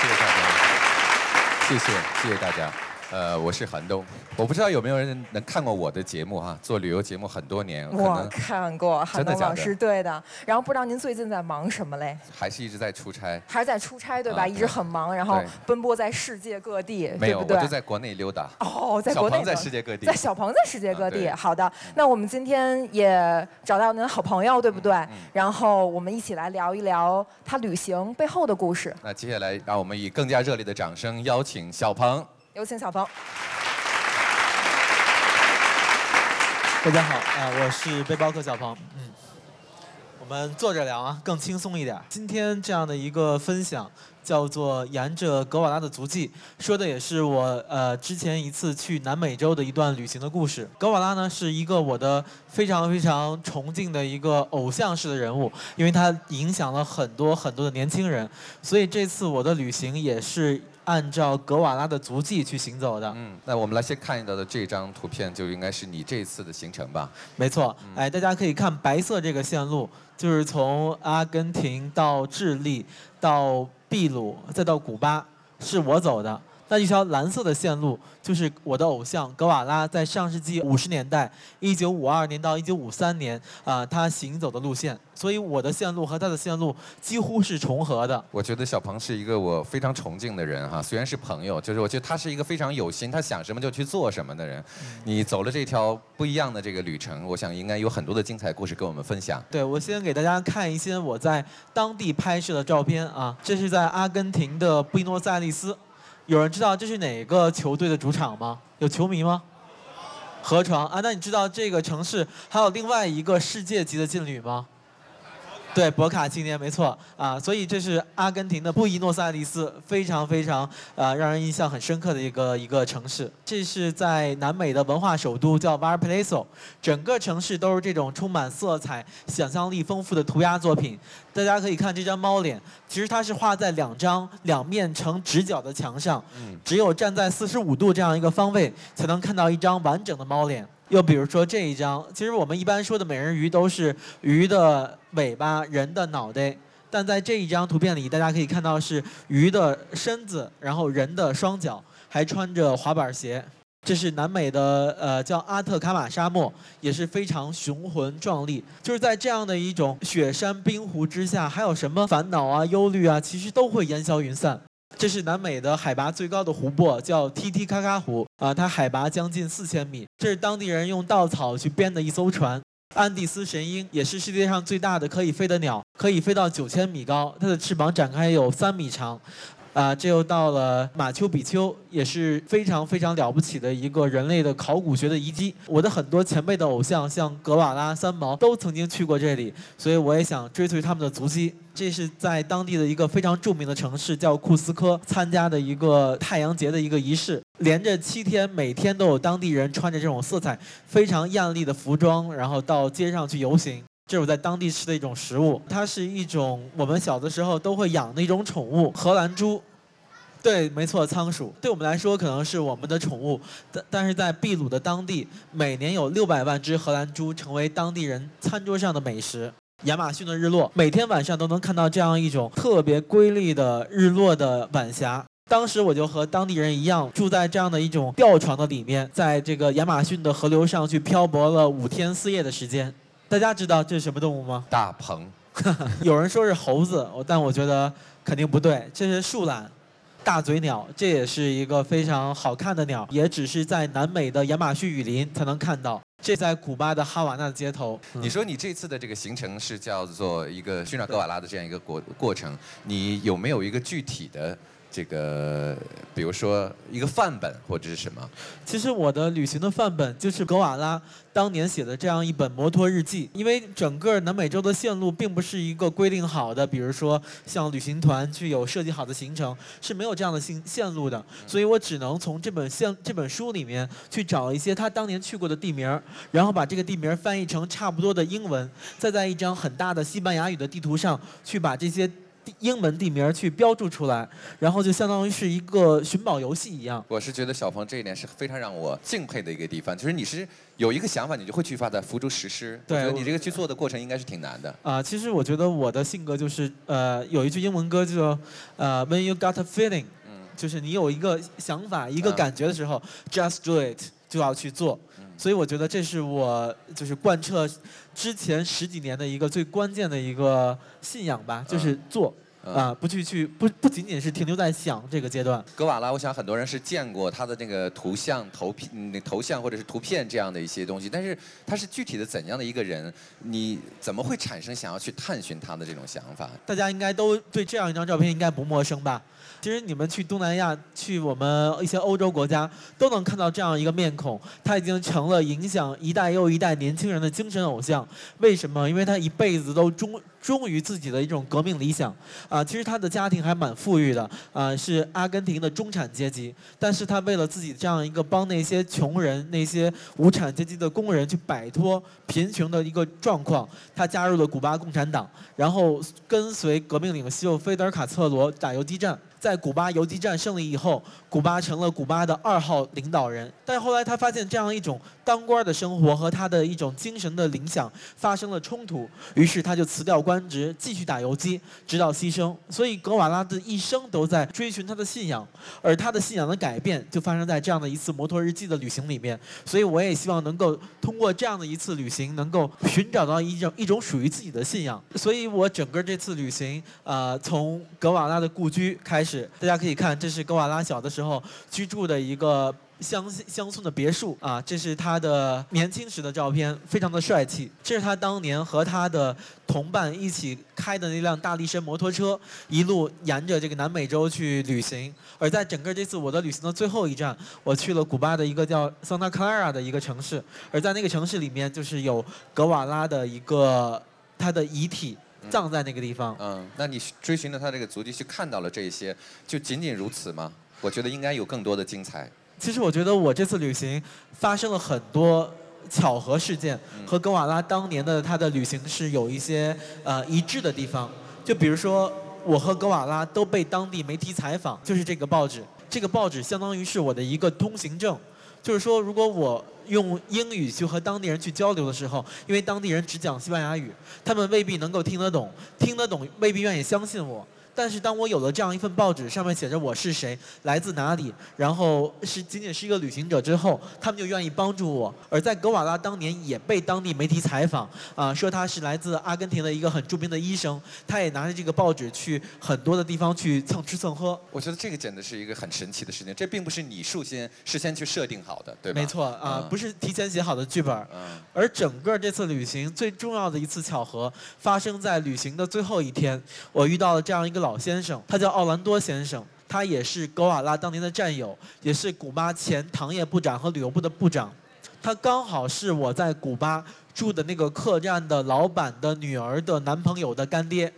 谢谢大家，谢谢谢谢大家。呃，我是韩东，我不知道有没有人能看过我的节目哈，做旅游节目很多年，可我能看过韩东老师，对的。然后不知道您最近在忙什么嘞？还是一直在出差。还是在出差对吧？啊一直很忙，然后奔波在世界各地，没有，对不对？我就在国内溜达。哦，在国内小鹏在世界各地在小鹏在世界各地。啊好的，那我们今天也找到您的好朋友，对不对？嗯然后我们一起来聊一聊他旅行背后的故事。那接下来，让我们以更加热烈的掌声邀请小鹏。有请小鹏。大家好，啊、我是背包客小鹏。嗯，我们坐着聊啊，更轻松一点。今天这样的一个分享叫做《沿着格瓦拉的足迹》，说的也是我呃之前一次去南美洲的一段旅行的故事。格瓦拉呢是一个我的非常非常崇敬的一个偶像式的人物，因为他影响了很多很多的年轻人，所以这次我的旅行也是按照格瓦拉的足迹去行走的。嗯，那我们来先看到的这张图片，就应该是你这次的行程吧？没错，哎，大家可以看白色这个线路，就是从阿根廷到智利，到秘鲁，再到古巴，是我走的。那一条蓝色的线路，就是我的偶像格瓦拉在上世纪五十年代，一九五二年到一九五三年啊、他行走的路线。所以我的线路和他的线路几乎是重合的。我觉得小鹏是一个我非常崇敬的人哈，虽然是朋友，就是我觉得他是一个非常有心，他想什么就去做什么的人。你走了这条不一样的这个旅程，我想应该有很多的精彩故事跟我们分享。对，我先给大家看一些我在当地拍摄的照片啊，这是在阿根廷的布宜诺斯艾利斯。有人知道这是哪个球队的主场吗？有球迷吗？河床啊，那你知道这个城市还有另外一个世界级的劲旅吗？对，博卡青年没错啊，所以这是阿根廷的布宜诺斯艾利斯，非常非常呃让人印象很深刻的一个一个城市。这是在南美的文化首都叫瓦尔佩雷索，整个城市都是这种充满色彩、想象力丰富的涂鸦作品。大家可以看这张猫脸，其实它是画在两张两面呈直角的墙上，只有站在四十五度这样一个方位，才能看到一张完整的猫脸。又比如说这一张，其实我们一般说的美人鱼都是鱼的尾巴、人的脑袋，但在这一张图片里，大家可以看到是鱼的身子，然后人的双脚，还穿着滑板鞋。这是南美的呃叫阿特卡马沙漠，也是非常雄浑壮丽。就是在这样的一种雪山冰湖之下，还有什么烦恼啊、忧虑啊，其实都会烟消云散。这是南美的海拔最高的湖泊，叫梯梯卡卡湖啊，它海拔将近四千米。这是当地人用稻草去编的一艘船。安第斯神鹰也是世界上最大的可以飞的鸟，可以飞到九千米高，它的翅膀展开有三米长。啊，这又到了马丘比丘，也是非常非常了不起的一个人类的考古学的遗迹。我的很多前辈的偶像，像格瓦拉、三毛，都曾经去过这里，所以我也想追随他们的足迹。这是在当地的一个非常著名的城市，叫库斯科，参加的一个太阳节的一个仪式，连着七天，每天都有当地人穿着这种色彩非常艳丽的服装，然后到街上去游行。这是我在当地吃的一种食物，它是一种我们小的时候都会养的一种宠物——荷兰猪。对，没错，仓鼠对我们来说可能是我们的宠物，但但是在秘鲁的当地，每年有六百万只荷兰猪成为当地人餐桌上的美食。亚马逊的日落，每天晚上都能看到这样一种特别瑰丽的日落的晚霞。当时我就和当地人一样，住在这样的一种吊床的里面，在这个亚马逊的河流上去漂泊了五天四夜的时间。大家知道这是什么动物吗？大鹏，有人说是猴子，我但我觉得肯定不对，这是树懒。大嘴鸟，这也是一个非常好看的鸟，也只是在南美的亚马逊雨林才能看到。这在古巴的哈瓦那的街头。你说你这次的这个行程是叫做一个寻找格瓦拉的这样一个过过程，你有没有一个具体的这个，比如说一个范本或者是什么？其实我的旅行的范本就是格瓦拉当年写的这样一本摩托日记，因为整个南美洲的线路并不是一个规定好的，比如说像旅行团去有设计好的行程是没有这样的线线路的，所以我只能从这本线这本书里面去找一些他当年去过的地名，然后把这个地名翻译成差不多的英文，再在一张很大的西班牙语的地图上去把这些。英文地名去标注出来，然后就相当于是一个寻宝游戏一样。我是觉得小鹏这一点是非常让我敬佩的一个地方，就是你是有一个想法，你就会去把它付诸实施。对我觉得你这个去做的过程应该是挺难的。啊、其实我觉得我的性格就是，呃，有一句英文歌叫做，呃，When you got a feeling，嗯就是你有一个想法、一个嗯感觉的时候、j u s t do it，就要去做。嗯所以我觉得这是我就是贯彻之前十几年的一个最关键的一个信仰吧，就是做嗯啊、不去去不不仅仅是停留在想这个阶段。格瓦拉，我想很多人是见过他的那个图像、头片、嗯那头像或者是图片这样的一些东西，但是他是具体的怎样的一个人？你怎么会产生想要去探寻他的这种想法？大家应该都对这样一张照片应该不陌生吧？其实你们去东南亚、去我们一些欧洲国家，都能看到这样一个面孔，他已经成了影响一代又一代年轻人的精神偶像。为什么？因为他一辈子都忠忠于自己的一种革命理想。啊，其实他的家庭还蛮富裕的，啊，是阿根廷的中产阶级。但是他为了自己这样一个帮那些穷人、那些无产阶级的工人去摆脱贫穷的一个状况，他加入了古巴共产党，然后跟随革命领袖菲德尔·卡特罗打游击战。在古巴游击战胜利以后，古巴成了古巴的二号领导人。但后来他发现这样一种当官的生活和他的一种精神的理想发生了冲突，于是他就辞掉官职，继续打游击，直到牺牲。所以格瓦拉的一生都在追寻他的信仰，而他的信仰的改变就发生在这样的一次摩托日记的旅行里面。所以我也希望能够通过这样的一次旅行，能够寻找到一种一种属于自己的信仰。所以我整个这次旅行，呃，从格瓦拉的故居开始，大家可以看，这是格瓦拉小的时候居住的一个。乡乡村的别墅啊，这是他的年轻时的照片，非常的帅气。这是他当年和他的同伴一起开的那辆大力神摩托车，一路沿着这个南美洲去旅行。而在整个这次我的旅行的最后一站，我去了古巴的一个叫桑塔克拉拉的一个城市，而在那个城市里面，就是有格瓦拉的一个他的遗体葬在那个地方。嗯，那你追寻了他这个足迹，去看到了这些，就仅仅如此吗？我觉得应该有更多的精彩。其实我觉得我这次旅行发生了很多巧合事件，和格瓦拉当年的他的旅行是有一些呃一致的地方。就比如说，我和格瓦拉都被当地媒体采访，就是这个报纸。这个报纸相当于是我的一个通行证，就是说，如果我用英语去和当地人去交流的时候，因为当地人只讲西班牙语，他们未必能够听得懂，听得懂未必愿意相信我。但是当我有了这样一份报纸，上面写着我是谁，来自哪里，然后是仅仅是一个旅行者之后，他们就愿意帮助我。而在格瓦拉当年也被当地媒体采访，啊、说他是来自阿根廷的一个很著名的医生，他也拿着这个报纸去很多的地方去蹭吃蹭喝。我觉得这个简直是一个很神奇的事情，这并不是你事先事先去设定好的，对吧？没错啊、嗯不是提前写好的剧本。嗯而整个这次旅行最重要的一次巧合，发生在旅行的最后一天。我遇到了这样一个老老先生，他叫奥兰多先生，他也是格瓦拉当年的战友，也是古巴前糖业部长和旅游部的部长。他刚好是我在古巴住的那个客栈的老板的女儿的男朋友的干爹。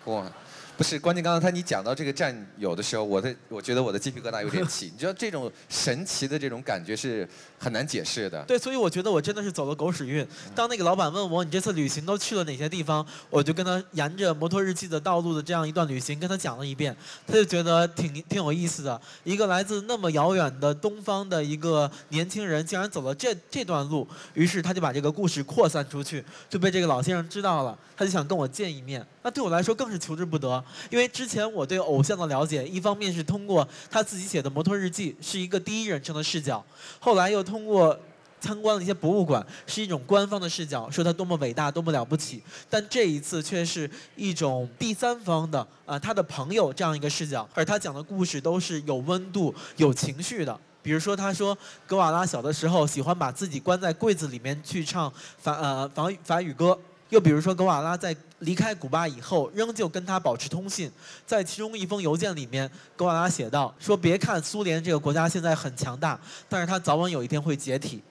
不是，关键刚刚他你讲到这个战友的时候，我的我觉得我的鸡皮疙瘩有点起。你知道这种神奇的这种感觉是很难解释的。对，所以我觉得我真的是走了狗屎运。当那个老板问我你这次旅行都去了哪些地方，我就跟他沿着摩托日记的道路的这样一段旅行跟他讲了一遍，他就觉得挺挺有意思的。一个来自那么遥远的东方的一个年轻人，竟然走了这这段路，于是他就把这个故事扩散出去，就被这个老先生知道了，他就想跟我见一面。那对我来说更是求之不得，因为之前我对偶像的了解，一方面是通过他自己写的摩托日记，是一个第一人称的视角，后来又通过参观了一些博物馆，是一种官方的视角，说他多么伟大，多么了不起。但这一次却是一种第三方的啊、他的朋友这样一个视角，而他讲的故事都是有温度、有情绪的。比如说，他说格瓦拉小的时候喜欢把自己关在柜子里面去唱法呃法语法语歌。又比如说，格瓦拉在离开古巴以后，仍旧跟他保持通信。在其中一封邮件里面，格瓦拉写道：“说别看苏联这个国家现在很强大，但是它早晚有一天会解体。”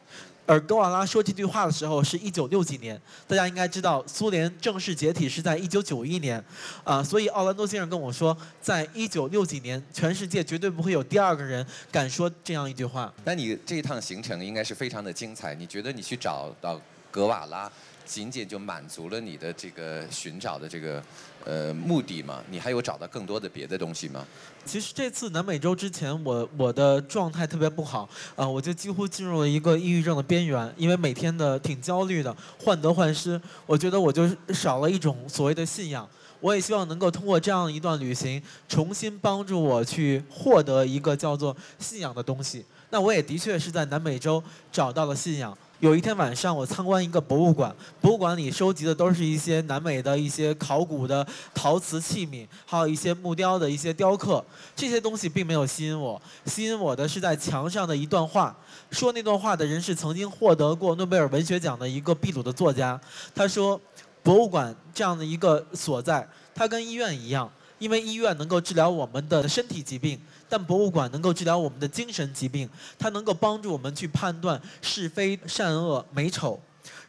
而格瓦拉说这句话的时候是一九六几年，大家应该知道，苏联正式解体是在一九九一年，啊、所以奥兰多先生跟我说，在一九六几年，全世界绝对不会有第二个人敢说这样一句话。那你这一趟行程应该是非常的精彩。你觉得你去找到格瓦拉，仅仅就满足了你的这个寻找的这个呃目的吗？你还有找到更多的别的东西吗？其实这次南美洲之前，我我的状态特别不好，啊、我就几乎进入了一个抑郁症的边缘，因为每天的挺焦虑的，患得患失，我觉得我就少了一种所谓的信仰。我也希望能够通过这样一段旅行，重新帮助我去获得一个叫做信仰的东西。那我也的确是在南美洲找到了信仰。有一天晚上，我参观一个博物馆，博物馆里收集的都是一些南美的一些考古的陶瓷器皿，还有一些木雕的一些雕刻。这些东西并没有吸引我，吸引我的是在墙上的一段话。说那段话的人是曾经获得过诺贝尔文学奖的一个秘鲁的作家。他说，博物馆这样的一个所在，它跟医院一样，因为医院能够治疗我们的身体疾病。但博物馆能够治疗我们的精神疾病，它能够帮助我们去判断是非善恶美丑。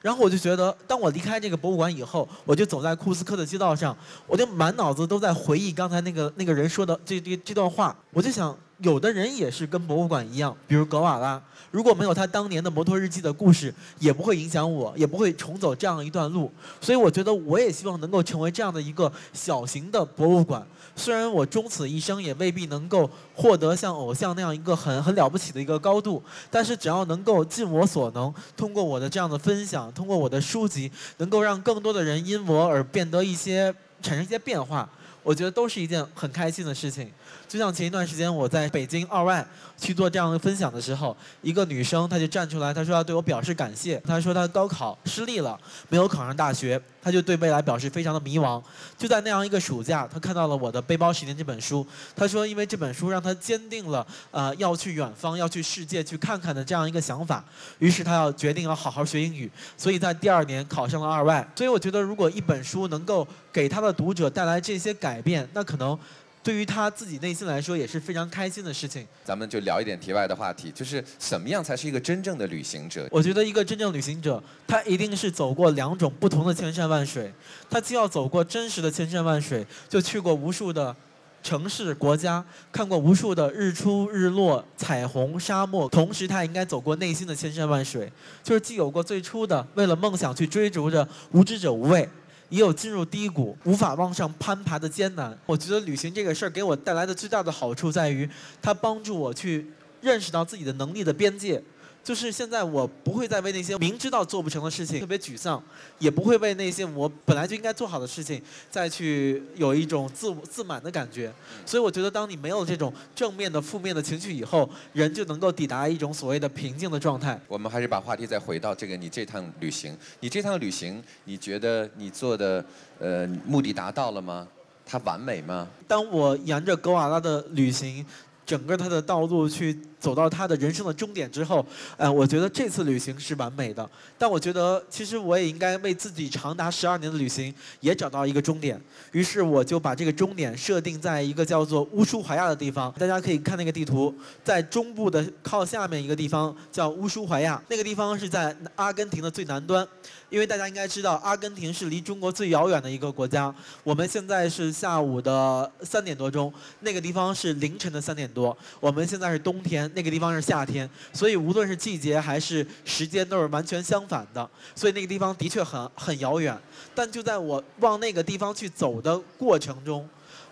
然后我就觉得，当我离开这个博物馆以后，我就走在库斯科的街道上，我就满脑子都在回忆刚才那个那个人说的这这这段话。我就想，有的人也是跟博物馆一样，比如格瓦拉，如果没有他当年的摩托日记的故事，也不会影响我，也不会重走这样一段路。所以我觉得，我也希望能够成为这样的一个小型的博物馆。虽然我终此一生也未必能够获得像偶像那样一个很很了不起的一个高度，但是只要能够尽我所能，通过我的这样的分享，通过我的书籍，能够让更多的人因我而变得一些产生一些变化，我觉得都是一件很开心的事情。就像前一段时间我在北京二外去做这样的分享的时候，一个女生她就站出来，她说要对我表示感谢。她说她高考失利了，没有考上大学，她就对未来表示非常的迷茫。就在那样一个暑假，她看到了我的《背包十年》这本书，她说因为这本书让她坚定了呃要去远方、要去世界去看看的这样一个想法。于是她要决定要好好学英语，所以在第二年考上了二外。所以我觉得，如果一本书能够给他的读者带来这些感改变，那可能。对于他自己内心来说也是非常开心的事情。咱们就聊一点题外的话题，就是什么样才是一个真正的旅行者？我觉得一个真正旅行者，他一定是走过两种不同的千山万水。他既要走过真实的千山万水，就去过无数的城市、国家，看过无数的日出、日落、彩虹、沙漠，同时他也应该走过内心的千山万水，就是既有过最初的为了梦想去追逐着无知者无畏。也有进入低谷、无法往上攀爬的艰难。我觉得旅行这个事儿给我带来的最大的好处在于，它帮助我去认识到自己的能力的边界。就是现在我不会再为那些明知道做不成的事情特别沮丧，也不会为那些我本来就应该做好的事情再去有一种自自满的感觉。所以我觉得，当你没有这种正面的、负面的情绪以后，人就能够抵达一种所谓的平静的状态。我们还是把话题再回到这个你这趟旅行，你这趟旅行，你觉得你做的呃目的达到了吗？它完美吗？当我沿着格瓦拉的旅行。整个他的道路去走到他的人生的终点之后，呃，我觉得这次旅行是完美的。但我觉得其实我也应该为自己长达十二年的旅行也找到一个终点。于是我就把这个终点设定在一个叫做乌舒怀亚的地方。大家可以看那个地图，在中部的靠下面一个地方叫乌舒怀亚，那个地方是在阿根廷的最南端。因为大家应该知道，阿根廷是离中国最遥远的一个国家。我们现在是下午的三点多钟，那个地方是凌晨的三点多。我们现在是冬天，那个地方是夏天，所以无论是季节还是时间都是完全相反的。所以那个地方的确很很遥远。但就在我往那个地方去走的过程中。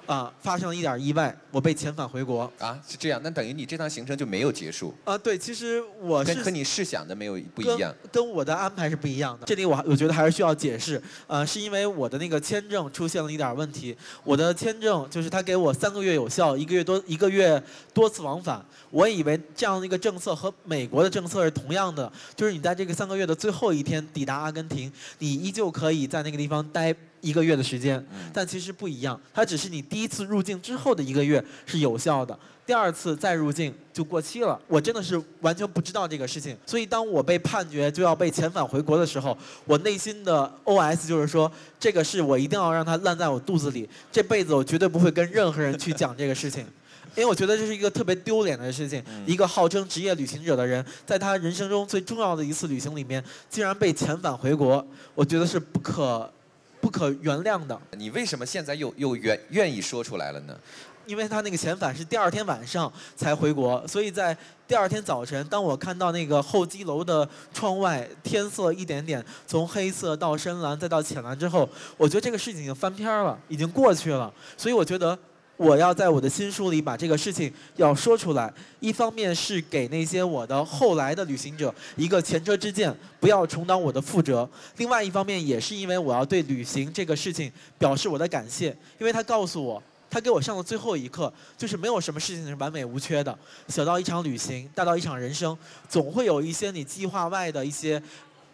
啊，发生了一点意外，我被遣返回国。啊，是这样，那等于你这趟行程就没有结束。啊，对，其实我是和你试想的没有不一样，跟我的安排是不一样的。这里我我觉得还是需要解释，呃，是因为我的那个签证出现了一点问题。我的签证就是他给我三个月有效，一个月多一个月多次往返。我以为这样的一个政策和美国的政策是同样的，就是你在这个三个月的最后一天抵达阿根廷，你依旧可以在那个地方待。一个月的时间，但其实不一样，它只是你第一次入境之后的一个月是有效的，第二次再入境就过期了。我真的是完全不知道这个事情，所以当我被判决就要被遣返回国的时候，我内心的 OS 就是说，这个事我一定要让它烂在我肚子里，这辈子我绝对不会跟任何人去讲这个事情，因为我觉得这是一个特别丢脸的事情。一个号称职业旅行者的人，在他人生中最重要的一次旅行里面，竟然被遣返回国，我觉得是不可。不可原谅的。你为什么现在又又愿愿意说出来了呢？因为他那个遣返是第二天晚上才回国，所以在第二天早晨，当我看到那个候机楼的窗外天色一点点从黑色到深蓝再到浅蓝之后，我觉得这个事情已经翻篇了，已经过去了。所以我觉得我要在我的新书里把这个事情要说出来。一方面是给那些我的后来的旅行者一个前车之鉴，不要重蹈我的覆辙；另外一方面也是因为我要对旅行这个事情表示我的感谢，因为他告诉我。他给我上的最后一课，就是没有什么事情是完美无缺的。小到一场旅行，大到一场人生，总会有一些你计划外的一些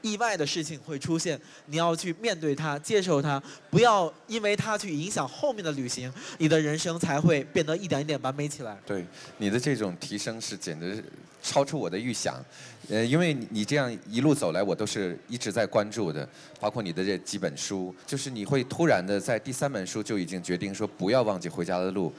意外的事情会出现。你要去面对它，接受它，不要因为它去影响后面的旅行，你的人生才会变得一点一点完美起来。对，你的这种提升是简直超出我的预想。呃，因为你这样一路走来，我都是一直在关注的，包括你的这几本书，就是你会突然的在第三本书就已经决定说不要忘记回家的路，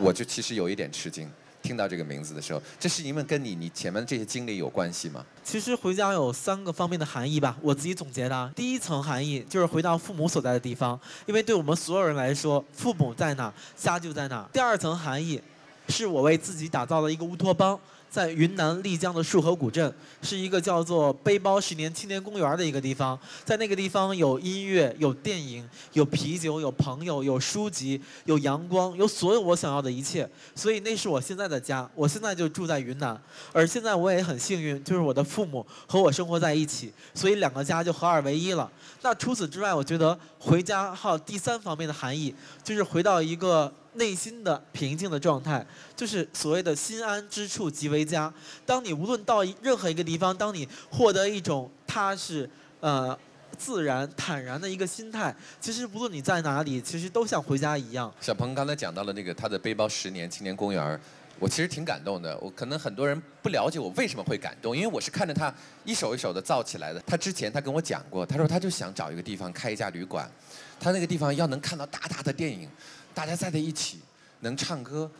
我就其实有一点吃惊，听到这个名字的时候，这是因为跟你你前面这些经历有关系吗？其实回家有三个方面的含义吧，我自己总结的。第一层含义就是回到父母所在的地方，因为对我们所有人来说，父母在哪，家就在哪。第二层含义，是我为自己打造了一个乌托邦。在云南丽江的束河古镇，是一个叫做“背包十年青年公园”的一个地方。在那个地方，有音乐，有电影，有啤酒，有朋友，有书籍，有阳光，有所有我想要的一切。所以，那是我现在的家。我现在就住在云南，而现在我也很幸运，就是我的父母和我生活在一起，所以两个家就合二为一了。那除此之外，我觉得回家还有第三方面的含义，就是回到一个。内心的平静的状态，就是所谓的心安之处即为家。当你无论到任何一个地方，当你获得一种踏实、呃自然、坦然的一个心态，其实无论你在哪里，其实都像回家一样。小鹏刚才讲到了那个他的背包十年青年公园，我其实挺感动的。我可能很多人不了解我为什么会感动，因为我是看着他一手一手的造起来的。他之前他跟我讲过，他说他就想找一个地方开一家旅馆，他那个地方要能看到大大的电影。大家在在一起，能唱歌，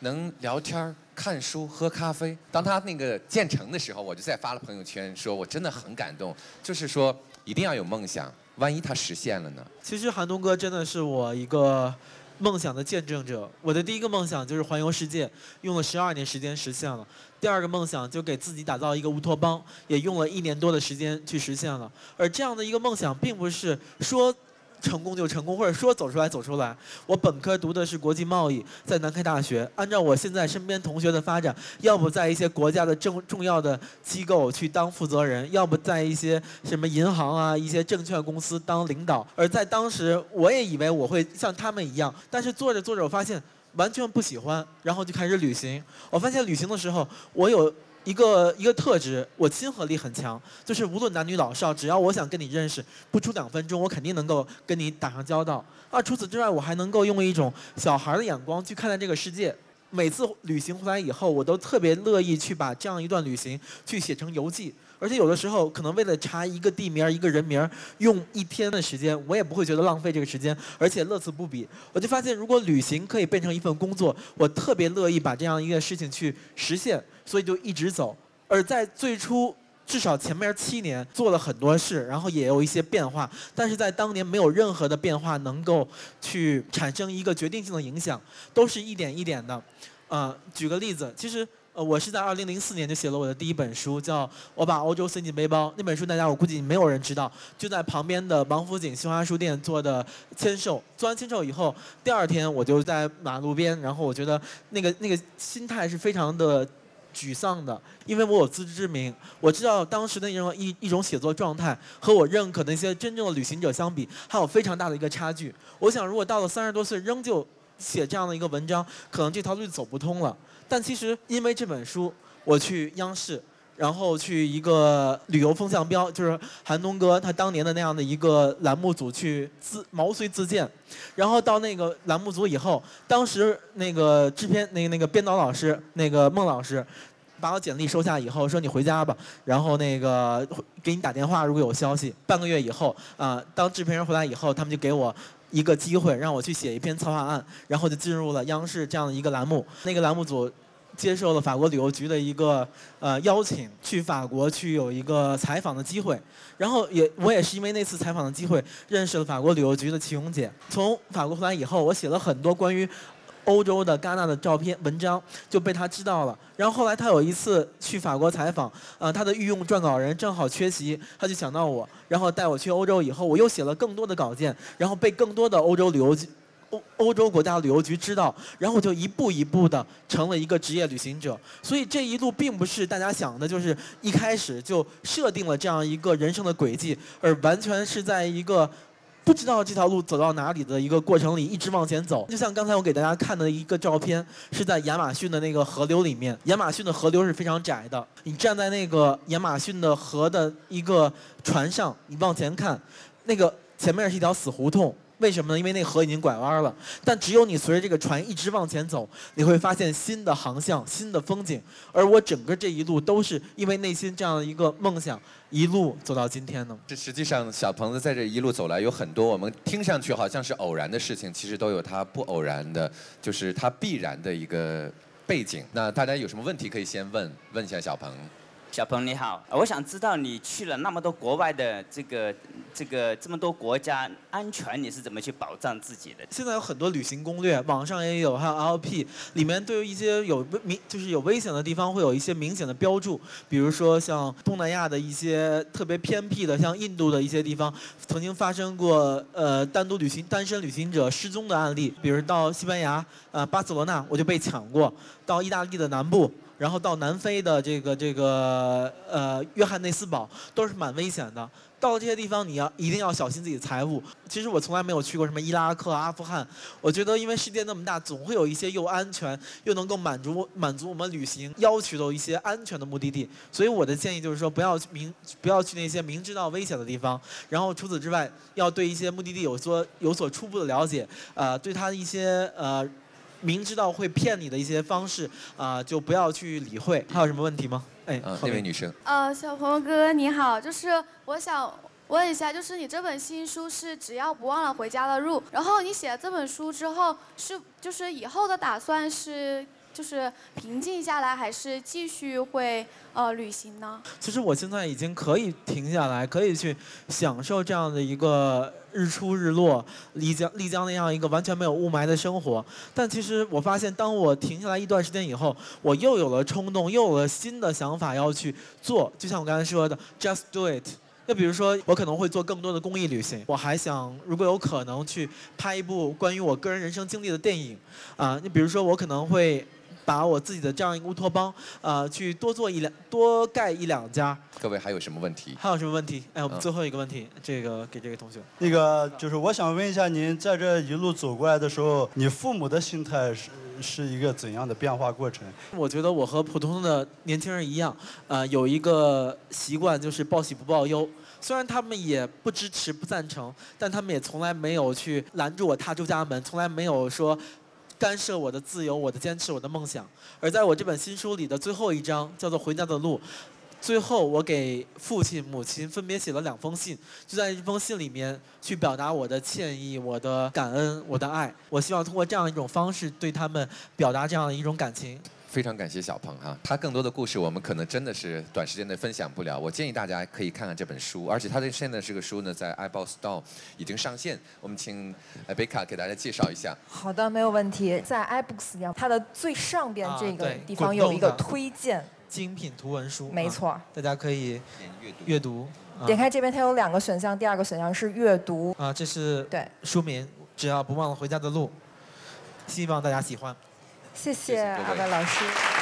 能聊天看书、喝咖啡。当他那个建成的时候，我就再发了朋友圈，说我真的很感动。就是说，一定要有梦想，万一他实现了呢？其实韩东哥真的是我一个梦想的见证者。我的第一个梦想就是环游世界，用了十二年时间实现了。第二个梦想就给自己打造一个乌托邦，也用了一年多的时间去实现了。而这样的一个梦想，并不是说。成功就成功，或者说走出来走出来。我本科读的是国际贸易，在南开大学。按照我现在身边同学的发展，要不在一些国家的重重要的机构去当负责人，要不在一些什么银行啊、一些证券公司当领导。而在当时，我也以为我会像他们一样，但是做着做着，我发现完全不喜欢，然后就开始旅行。我发现旅行的时候，我有。一个一个特质，我亲和力很强，就是无论男女老少，只要我想跟你认识，不出两分钟，我肯定能够跟你打上交道。啊，除此之外，我还能够用一种小孩的眼光去看待这个世界。每次旅行回来以后，我都特别乐意去把这样一段旅行去写成游记。而且有的时候，可能为了查一个地名、一个人名，用一天的时间，我也不会觉得浪费这个时间，而且乐此不彼。我就发现，如果旅行可以变成一份工作，我特别乐意把这样一个事情去实现，所以就一直走。而在最初，至少前面七年做了很多事，然后也有一些变化，但是在当年没有任何的变化能够去产生一个决定性的影响，都是一点一点的。呃，举个例子，其实。呃，我是在二零零四年就写了我的第一本书，叫《我把欧洲塞进背包》。那本书大家我估计没有人知道，就在旁边的王府井新华书店做的签售。做完签售以后，第二天我就在马路边，然后我觉得那个那个心态是非常的沮丧的，因为我有自知之明，我知道当时的那种一一种写作状态和我认可的那些真正的旅行者相比，还有非常大的一个差距。我想，如果到了三十多岁仍旧写这样的一个文章，可能这条路就走不通了。但其实因为这本书，我去央视，然后去一个旅游风向标，就是韩东哥他当年的那样的一个栏目组去自毛遂自荐，然后到那个栏目组以后，当时那个制片那个那个编导老师那个孟老师，把我简历收下以后说你回家吧，然后那个给你打电话如果有消息。半个月以后啊，当制片人回来以后，他们就给我。一个机会让我去写一篇策划案，然后就进入了央视这样的一个栏目。那个栏目组接受了法国旅游局的一个呃邀请，去法国去有一个采访的机会。然后也我也是因为那次采访的机会，认识了法国旅游局的齐荣姐。从法国回来以后，我写了很多关于欧洲的戛纳的照片文章，就被他知道了。然后后来他有一次去法国采访，呃，他的御用撰稿人正好缺席，他就想到我，然后带我去欧洲以后，我又写了更多的稿件，然后被更多的欧洲旅游局。欧欧洲国家旅游局知道，然后就一步一步的成了一个职业旅行者。所以这一路并不是大家想的，就是一开始就设定了这样一个人生的轨迹，而完全是在一个不知道这条路走到哪里的一个过程里一直往前走。就像刚才我给大家看的一个照片，是在亚马逊的那个河流里面。亚马逊的河流是非常窄的，你站在那个亚马逊的河的一个船上，你往前看，那个前面是一条死胡同。为什么呢？因为那河已经拐弯了。但只有你随着这个船一直往前走，你会发现新的航向、新的风景。而我整个这一路都是因为内心这样的一个梦想，一路走到今天呢。这实际上，小鹏子在这一路走来，有很多我们听上去好像是偶然的事情，其实都有它不偶然的，就是它必然的一个背景。那大家有什么问题可以先问问一下小鹏。小鹏你好，我想知道你去了那么多国外的这个这个这么多国家，安全你是怎么去保障自己的？现在有很多旅行攻略，网上也有，还有 LP 里面对于一些有明就是有危险的地方会有一些明显的标注，比如说像东南亚的一些特别偏僻的，像印度的一些地方，曾经发生过呃单独旅行单身旅行者失踪的案例，比如到西班牙呃巴塞罗那我就被抢过，到意大利的南部。然后到南非的这个这个呃约翰内斯堡都是蛮危险的。到了这些地方，你要一定要小心自己的财物。其实我从来没有去过什么伊拉克、阿富汗。我觉得因为世界那么大，总会有一些又安全又能够满足满足我们旅行要求的一些安全的目的地。所以我的建议就是说，不要明不要去那些明知道危险的地方。然后除此之外，要对一些目的地有所有所初步的了解。呃，对他的一些呃。明知道会骗你的一些方式啊，就不要去理会。还有什么问题吗？哎，那位女生。呃，小鹏哥哥你好，就是我想问一下，就是你这本新书是只要不忘了回家的路，然后你写了这本书之后，是就是以后的打算是？就是平静下来，还是继续会呃旅行呢？其实我现在已经可以停下来，可以去享受这样的一个日出日落、丽江丽江那样一个完全没有雾霾的生活。但其实我发现，当我停下来一段时间以后，我又有了冲动，又有了新的想法要去做。就像我刚才说的，just do it。就比如说，我可能会做更多的公益旅行。我还想，如果有可能，去拍一部关于我个人人生经历的电影。啊，你比如说，我可能会。把我自己的这样一个乌托邦，呃，去多做一两，多盖一两家。各位还有什么问题？还有什么问题？哎，我们最后一个问题，这个给这个同学。那个就是我想问一下您，在这一路走过来的时候，你父母的心态是是一个怎样的变化过程？我觉得我和普通的年轻人一样，呃，有一个习惯就是报喜不报忧。虽然他们也不支持、不赞成，但他们也从来没有去拦住我踏出家门，从来没有说。干涉我的自由，我的坚持，我的梦想。而在我这本新书里的最后一章叫做《回家的路》，最后我给父亲、母亲分别写了两封信，就在这封信里面去表达我的歉意、我的感恩、我的爱。我希望通过这样一种方式对他们表达这样一种感情。非常感谢小鹏哈，他更多的故事我们可能真的是短时间内分享不了。我建议大家可以看看这本书，而且他的现在这个书呢，在 i b o Store 已经上线。我们请贝卡给大家介绍一下。好的，没有问题。在 iBooks 上，它的最上边这个地方有一个推荐精品图文书，没错，大家可以阅读。点开这边，它有两个选项，第二个选项是阅读。啊，这是对书名，只要不忘了回家的路，希望大家喜欢。谢谢阿白老师。